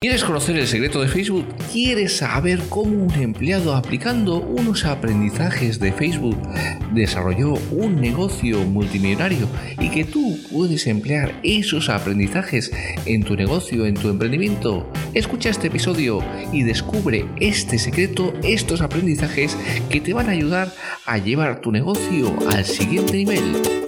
¿Quieres conocer el secreto de Facebook? ¿Quieres saber cómo un empleado aplicando unos aprendizajes de Facebook desarrolló un negocio multimillonario y que tú puedes emplear esos aprendizajes en tu negocio, en tu emprendimiento? Escucha este episodio y descubre este secreto, estos aprendizajes que te van a ayudar a llevar tu negocio al siguiente nivel.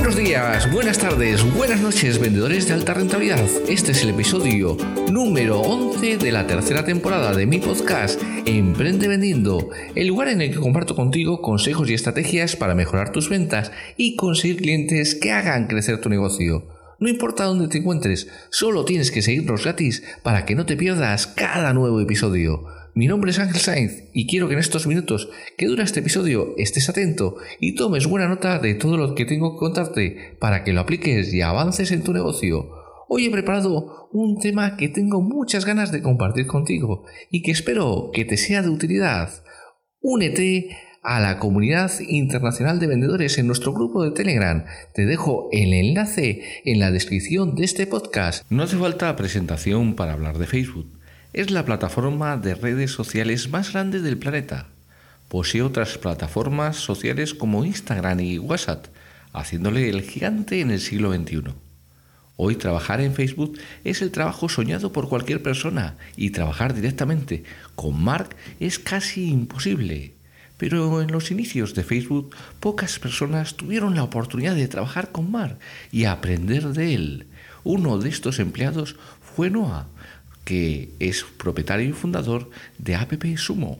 Buenos días, buenas tardes, buenas noches, vendedores de alta rentabilidad. Este es el episodio número 11 de la tercera temporada de mi podcast Emprende Vendiendo, el lugar en el que comparto contigo consejos y estrategias para mejorar tus ventas y conseguir clientes que hagan crecer tu negocio. No importa dónde te encuentres, solo tienes que seguirnos gratis para que no te pierdas cada nuevo episodio. Mi nombre es Ángel Sainz y quiero que en estos minutos que dura este episodio estés atento y tomes buena nota de todo lo que tengo que contarte para que lo apliques y avances en tu negocio. Hoy he preparado un tema que tengo muchas ganas de compartir contigo y que espero que te sea de utilidad. Únete a la comunidad internacional de vendedores en nuestro grupo de Telegram. Te dejo el enlace en la descripción de este podcast. No hace falta presentación para hablar de Facebook es la plataforma de redes sociales más grande del planeta. Posee otras plataformas sociales como Instagram y WhatsApp, haciéndole el gigante en el siglo XXI. Hoy trabajar en Facebook es el trabajo soñado por cualquier persona y trabajar directamente con Mark es casi imposible. Pero en los inicios de Facebook pocas personas tuvieron la oportunidad de trabajar con Mark y aprender de él. Uno de estos empleados fue Noah, que es propietario y fundador de App Sumo,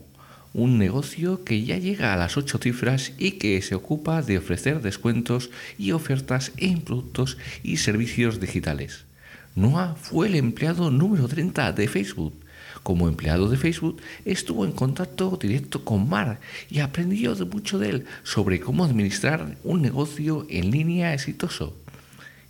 un negocio que ya llega a las ocho cifras y que se ocupa de ofrecer descuentos y ofertas en productos y servicios digitales. Noah fue el empleado número 30 de Facebook. Como empleado de Facebook, estuvo en contacto directo con Mark y aprendió mucho de él sobre cómo administrar un negocio en línea exitoso.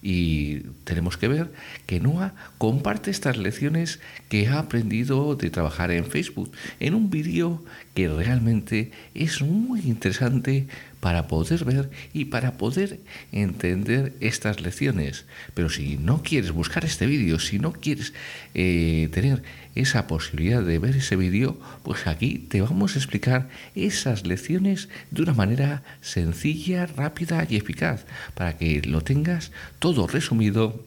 Y tenemos que ver que Noah comparte estas lecciones que ha aprendido de trabajar en Facebook en un vídeo que realmente es muy interesante para poder ver y para poder entender estas lecciones. Pero si no quieres buscar este vídeo, si no quieres eh, tener esa posibilidad de ver ese vídeo, pues aquí te vamos a explicar esas lecciones de una manera sencilla, rápida y eficaz, para que lo tengas todo resumido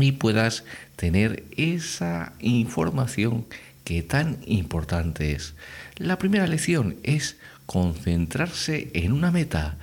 y puedas tener esa información que tan importante es. La primera lección es concentrarse en una meta.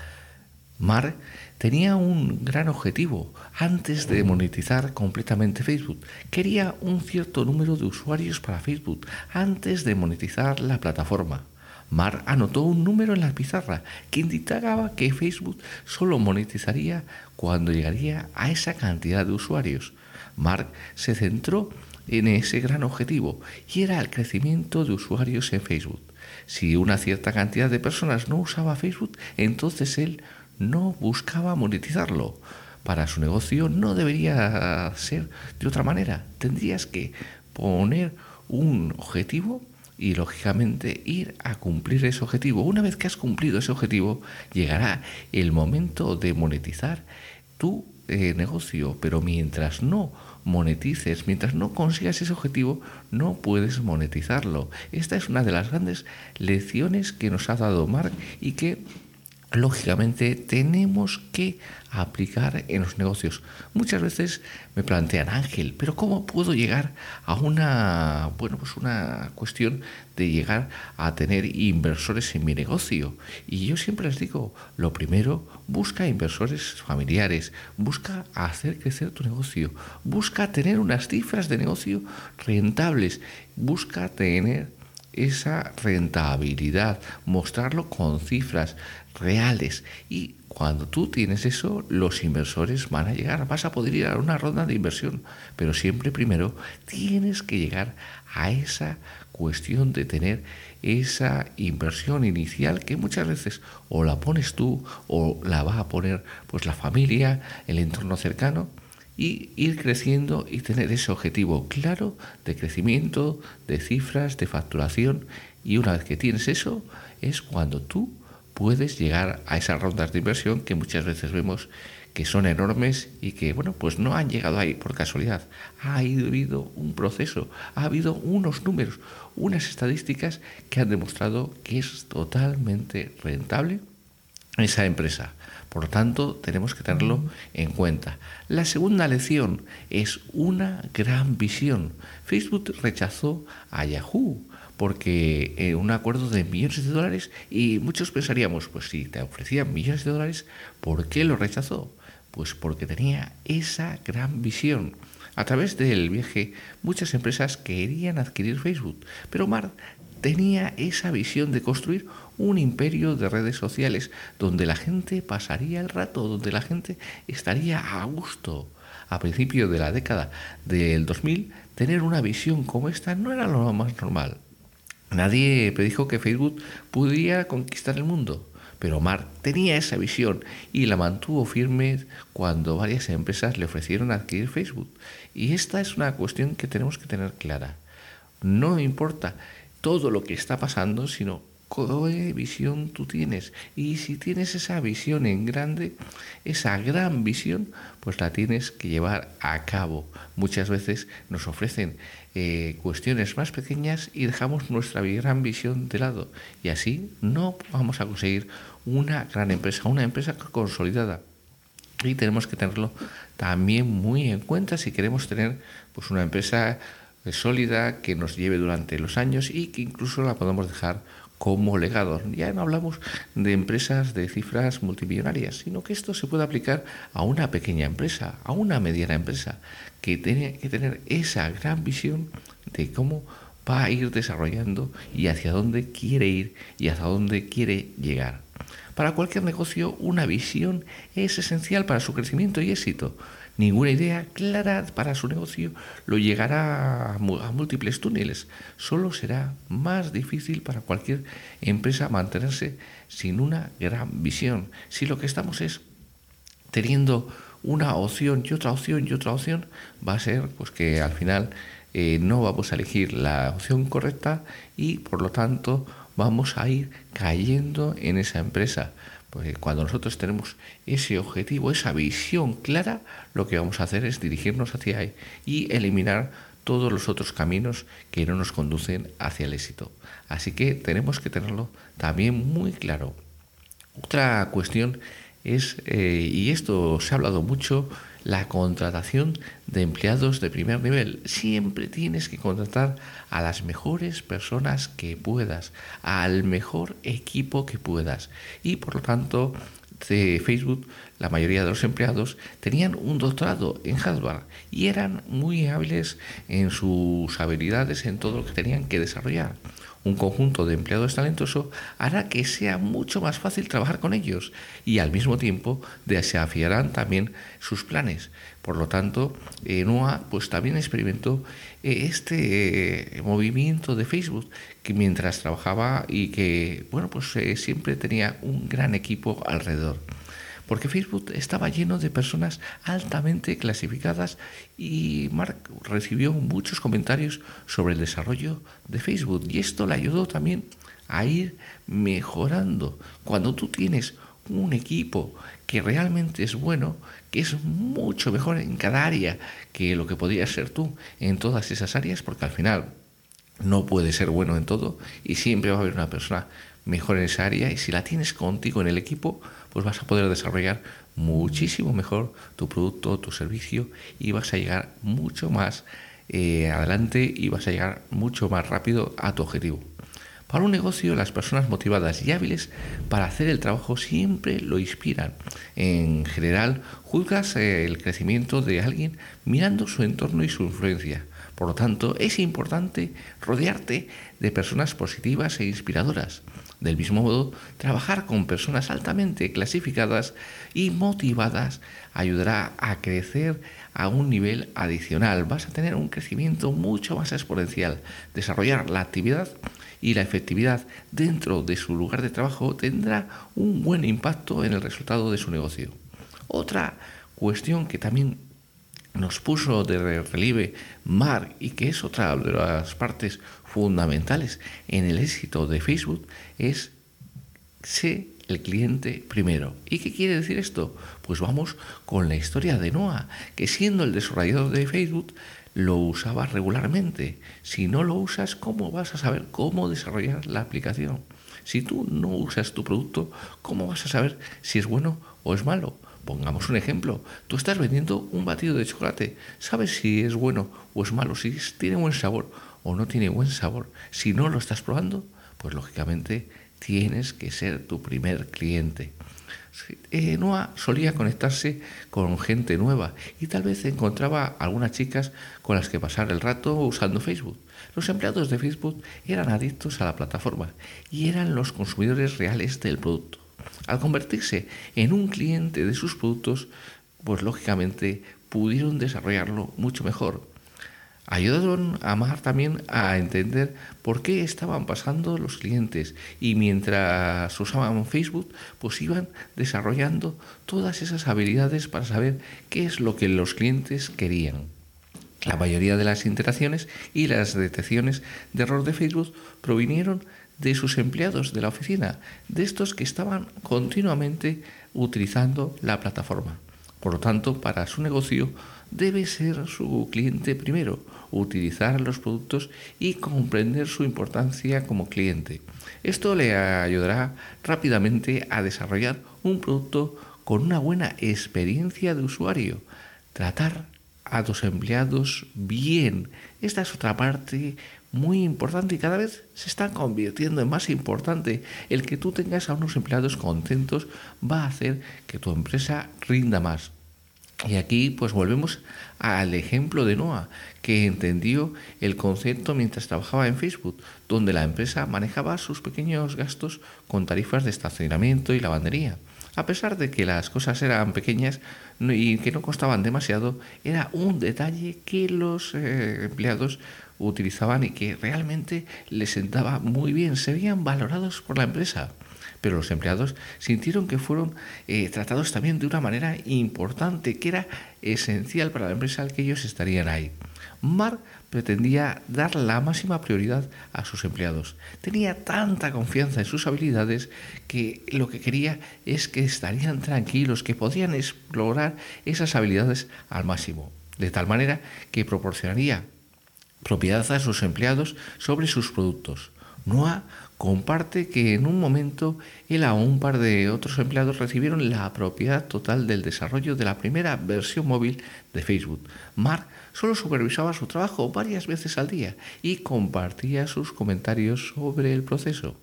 Mar tenía un gran objetivo antes de monetizar completamente Facebook. Quería un cierto número de usuarios para Facebook antes de monetizar la plataforma. Mar anotó un número en la pizarra que indicaba que Facebook solo monetizaría cuando llegaría a esa cantidad de usuarios. Mark se centró en ese gran objetivo y era el crecimiento de usuarios en Facebook. Si una cierta cantidad de personas no usaba Facebook, entonces él no buscaba monetizarlo. Para su negocio no debería ser de otra manera. Tendrías que poner un objetivo y lógicamente ir a cumplir ese objetivo. Una vez que has cumplido ese objetivo, llegará el momento de monetizar tu eh, negocio, pero mientras no monetices. Mientras no consigas ese objetivo, no puedes monetizarlo. Esta es una de las grandes lecciones que nos ha dado Mark y que lógicamente tenemos que aplicar en los negocios. Muchas veces me plantean, Ángel, pero ¿cómo puedo llegar a una, bueno, pues una cuestión de llegar a tener inversores en mi negocio? Y yo siempre les digo, lo primero, busca inversores familiares, busca hacer crecer tu negocio, busca tener unas cifras de negocio rentables, busca tener esa rentabilidad, mostrarlo con cifras reales. Y cuando tú tienes eso, los inversores van a llegar, vas a poder ir a una ronda de inversión, pero siempre primero tienes que llegar a esa cuestión de tener esa inversión inicial que muchas veces o la pones tú o la va a poner pues la familia, el entorno cercano y ir creciendo y tener ese objetivo claro de crecimiento, de cifras, de facturación. Y una vez que tienes eso, es cuando tú puedes llegar a esas rondas de inversión que muchas veces vemos que son enormes y que, bueno, pues no han llegado ahí por casualidad. Ha habido un proceso, ha habido unos números, unas estadísticas que han demostrado que es totalmente rentable esa empresa. Por lo tanto, tenemos que tenerlo en cuenta. La segunda lección es una gran visión. Facebook rechazó a Yahoo porque eh, un acuerdo de millones de dólares y muchos pensaríamos, pues si te ofrecían millones de dólares, ¿por qué lo rechazó? Pues porque tenía esa gran visión. A través del viaje, muchas empresas querían adquirir Facebook, pero Mar tenía esa visión de construir un imperio de redes sociales donde la gente pasaría el rato, donde la gente estaría a gusto. A principio de la década del 2000, tener una visión como esta no era lo más normal. Nadie predijo que Facebook pudiera conquistar el mundo, pero Mark tenía esa visión y la mantuvo firme cuando varias empresas le ofrecieron adquirir Facebook. Y esta es una cuestión que tenemos que tener clara. No importa todo lo que está pasando, sino qué visión tú tienes. Y si tienes esa visión en grande, esa gran visión, pues la tienes que llevar a cabo. Muchas veces nos ofrecen eh, cuestiones más pequeñas y dejamos nuestra gran visión de lado. Y así no vamos a conseguir una gran empresa, una empresa consolidada. Y tenemos que tenerlo también muy en cuenta si queremos tener pues una empresa sólida que nos lleve durante los años y que incluso la podemos dejar como legado. Ya no hablamos de empresas de cifras multimillonarias, sino que esto se puede aplicar a una pequeña empresa, a una mediana empresa, que tiene que tener esa gran visión de cómo va a ir desarrollando y hacia dónde quiere ir y hacia dónde quiere llegar. Para cualquier negocio, una visión es esencial para su crecimiento y éxito ninguna idea clara para su negocio lo llegará a, múltiples túneles. Solo será más difícil para cualquier empresa mantenerse sin una gran visión. Si lo que estamos es teniendo una opción y otra opción y otra opción, va a ser pues que al final eh, no vamos a elegir la opción correcta y por lo tanto vamos a ir cayendo en esa empresa. Porque cuando nosotros tenemos ese objetivo, esa visión clara, lo que vamos a hacer es dirigirnos hacia ahí y eliminar todos los otros caminos que no nos conducen hacia el éxito. Así que tenemos que tenerlo también muy claro. Otra cuestión es, eh, y esto se ha hablado mucho, la contratación de empleados de primer nivel. Siempre tienes que contratar a las mejores personas que puedas, al mejor equipo que puedas. Y por lo tanto, de Facebook, la mayoría de los empleados tenían un doctorado en Harvard y eran muy hábiles en sus habilidades, en todo lo que tenían que desarrollar un conjunto de empleados talentosos hará que sea mucho más fácil trabajar con ellos y al mismo tiempo desafiarán también sus planes. Por lo tanto, eh, NOAA pues también experimentó eh, este eh, movimiento de Facebook que mientras trabajaba y que bueno pues siempre tenía un gran equipo alrededor porque Facebook estaba lleno de personas altamente clasificadas y Mark recibió muchos comentarios sobre el desarrollo de Facebook y esto le ayudó también a ir mejorando. Cuando tú tienes un equipo que realmente es bueno, que es mucho mejor en cada área que lo que podrías ser tú en todas esas áreas, porque al final no puede ser bueno en todo y siempre va a haber una persona mejor en esa área y si la tienes contigo en el equipo, pues vas a poder desarrollar muchísimo mejor tu producto, tu servicio y vas a llegar mucho más eh, adelante y vas a llegar mucho más rápido a tu objetivo. Para un negocio, las personas motivadas y hábiles para hacer el trabajo siempre lo inspiran. En general, juzgas eh, el crecimiento de alguien mirando su entorno y su influencia. Por lo tanto, es importante rodearte de personas positivas e inspiradoras. Del mismo modo, trabajar con personas altamente clasificadas y motivadas ayudará a crecer a un nivel adicional. Vas a tener un crecimiento mucho más exponencial. Desarrollar la actividad y la efectividad dentro de su lugar de trabajo tendrá un buen impacto en el resultado de su negocio. Otra cuestión que también nos puso de relieve Mark y que es otra de las partes fundamentales en el éxito de Facebook es ser el cliente primero. ¿Y qué quiere decir esto? Pues vamos con la historia de Noah, que siendo el desarrollador de Facebook lo usaba regularmente. Si no lo usas, ¿cómo vas a saber cómo desarrollar la aplicación? Si tú no usas tu producto, ¿cómo vas a saber si es bueno o es malo? Pongamos un ejemplo. Tú estás vendiendo un batido de chocolate. ¿Sabes si es bueno o es malo? Si tiene buen sabor o no tiene buen sabor. Si no lo estás probando, pues lógicamente tienes que ser tu primer cliente. Eh, Noah solía conectarse con gente nueva y tal vez encontraba algunas chicas con las que pasar el rato usando Facebook. Los empleados de Facebook eran adictos a la plataforma y eran los consumidores reales del producto. Al convertirse en un cliente de sus productos, pues lógicamente pudieron desarrollarlo mucho mejor. Ayudaron a Mar también a entender por qué estaban pasando los clientes y mientras usaban Facebook, pues iban desarrollando todas esas habilidades para saber qué es lo que los clientes querían. La mayoría de las interacciones y las detecciones de error de Facebook provinieron de sus empleados de la oficina, de estos que estaban continuamente utilizando la plataforma. Por lo tanto, para su negocio debe ser su cliente primero, utilizar los productos y comprender su importancia como cliente. Esto le ayudará rápidamente a desarrollar un producto con una buena experiencia de usuario. Tratar a tus empleados bien. Esta es otra parte muy importante y cada vez se está convirtiendo en más importante. El que tú tengas a unos empleados contentos va a hacer que tu empresa rinda más. Y aquí pues volvemos al ejemplo de Noah, que entendió el concepto mientras trabajaba en Facebook, donde la empresa manejaba sus pequeños gastos con tarifas de estacionamiento y lavandería. A pesar de que las cosas eran pequeñas y que no costaban demasiado, era un detalle que los eh, empleados utilizaban y que realmente les sentaba muy bien, se veían valorados por la empresa. Pero los empleados sintieron que fueron eh, tratados también de una manera importante, que era esencial para la empresa al que ellos estarían ahí. Mark pretendía dar la máxima prioridad a sus empleados. Tenía tanta confianza en sus habilidades que lo que quería es que estarían tranquilos, que podían explorar esas habilidades al máximo, de tal manera que proporcionaría propiedad a sus empleados sobre sus productos. Noah comparte que en un momento él a un par de otros empleados recibieron la propiedad total del desarrollo de la primera versión móvil de Facebook. Mark solo supervisaba su trabajo varias veces al día y compartía sus comentarios sobre el proceso.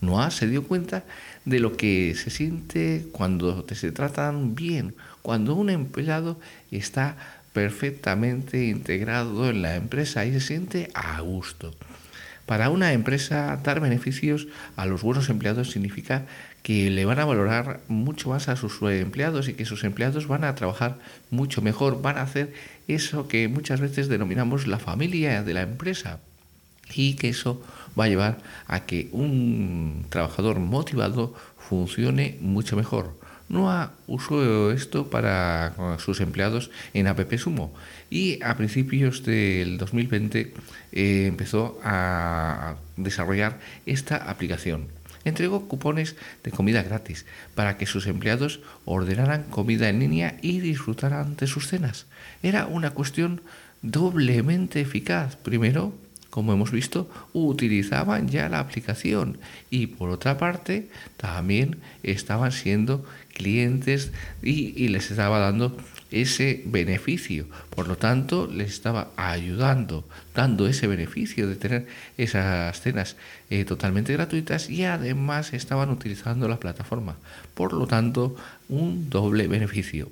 Noah se dio cuenta de lo que se siente cuando te se tratan bien, cuando un empleado está perfectamente integrado en la empresa y se siente a gusto. Para una empresa, dar beneficios a los buenos empleados significa que le van a valorar mucho más a sus empleados y que sus empleados van a trabajar mucho mejor, van a hacer eso que muchas veces denominamos la familia de la empresa y que eso va a llevar a que un trabajador motivado funcione mucho mejor. Noah usó esto para sus empleados en App Sumo y a principios del 2020 eh, empezó a desarrollar esta aplicación. entregó cupones de comida gratis para que sus empleados ordenaran comida en línea y disfrutaran de sus cenas. Era una cuestión doblemente eficaz. Primero, como hemos visto, utilizaban ya la aplicación y por otra parte también estaban siendo clientes y, les estaba dando ese beneficio. Por lo tanto, les estaba ayudando, dando ese beneficio de tener esas cenas eh, totalmente gratuitas y además estaban utilizando la plataforma. Por lo tanto, un doble beneficio.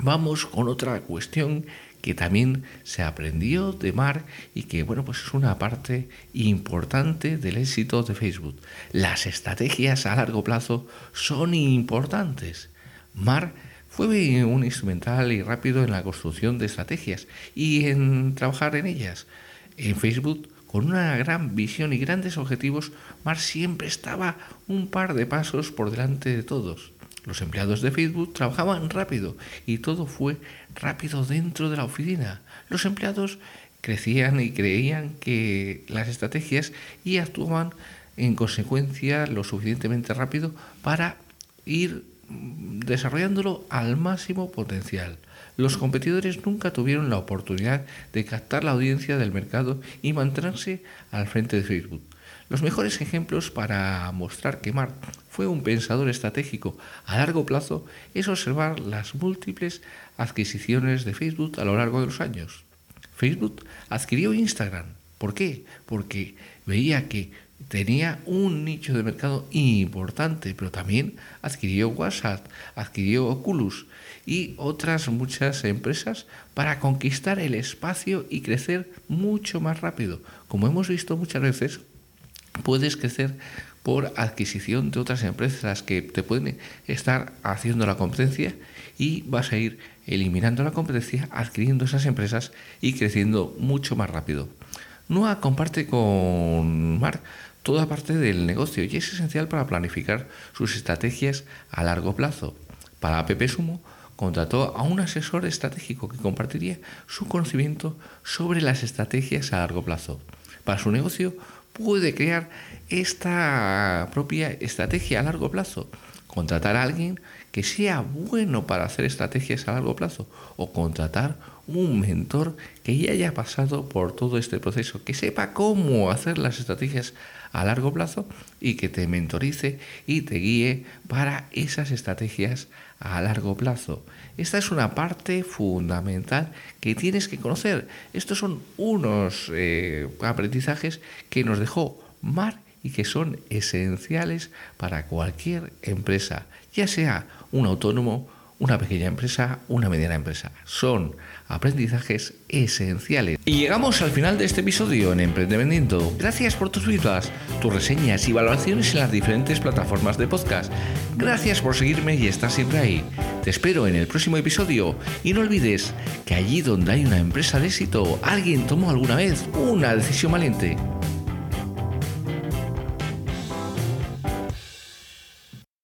Vamos con otra cuestión que también se aprendió de Mar y que bueno pues es una parte importante del éxito de Facebook. Las estrategias a largo plazo son importantes. Mar fue un instrumental y rápido en la construcción de estrategias y en trabajar en ellas. En Facebook, con una gran visión y grandes objetivos, Mar siempre estaba un par de pasos por delante de todos. Los empleados de Facebook trabajaban rápido y todo fue rápido dentro de la oficina. Los empleados crecían y creían que las estrategias y actuaban en consecuencia lo suficientemente rápido para ir desarrollándolo al máximo potencial. Los competidores nunca tuvieron la oportunidad de captar la audiencia del mercado y mantenerse al frente de Facebook. Los mejores ejemplos para mostrar que Mark fue un pensador estratégico a largo plazo es observar las múltiples adquisiciones de Facebook a lo largo de los años. Facebook adquirió Instagram. ¿Por qué? Porque veía que tenía un nicho de mercado importante, pero también adquirió WhatsApp, adquirió Oculus y otras muchas empresas para conquistar el espacio y crecer mucho más rápido. Como hemos visto muchas veces, puedes crecer por adquisición de otras empresas que te pueden estar haciendo la competencia y vas a ir eliminando la competencia, adquiriendo esas empresas y creciendo mucho más rápido. NUA comparte con Mark toda parte del negocio y es esencial para planificar sus estrategias a largo plazo. Para App Sumo contrató a un asesor estratégico que compartiría su conocimiento sobre las estrategias a largo plazo. Para su negocio puede crear esta propia estrategia a largo plazo. Contratar a alguien que sea bueno para hacer estrategias a largo plazo o contratar un mentor que ya haya pasado por todo este proceso, que sepa cómo hacer las estrategias a largo plazo y que te mentorice y te guíe para esas estrategias a largo plazo. Esta es una parte fundamental que tienes que conocer. Estos son unos eh, aprendizajes que nos dejó Mar y que son esenciales para cualquier empresa, ya sea un autónomo, una pequeña empresa, una mediana empresa. Son aprendizajes esenciales. Y llegamos al final de este episodio en Emprendevendiendo. Gracias por tus vidas, tus reseñas y valoraciones en las diferentes plataformas de podcast. Gracias por seguirme y estar siempre ahí. Te espero en el próximo episodio y no olvides que allí donde hay una empresa de éxito, alguien tomó alguna vez una decisión valiente.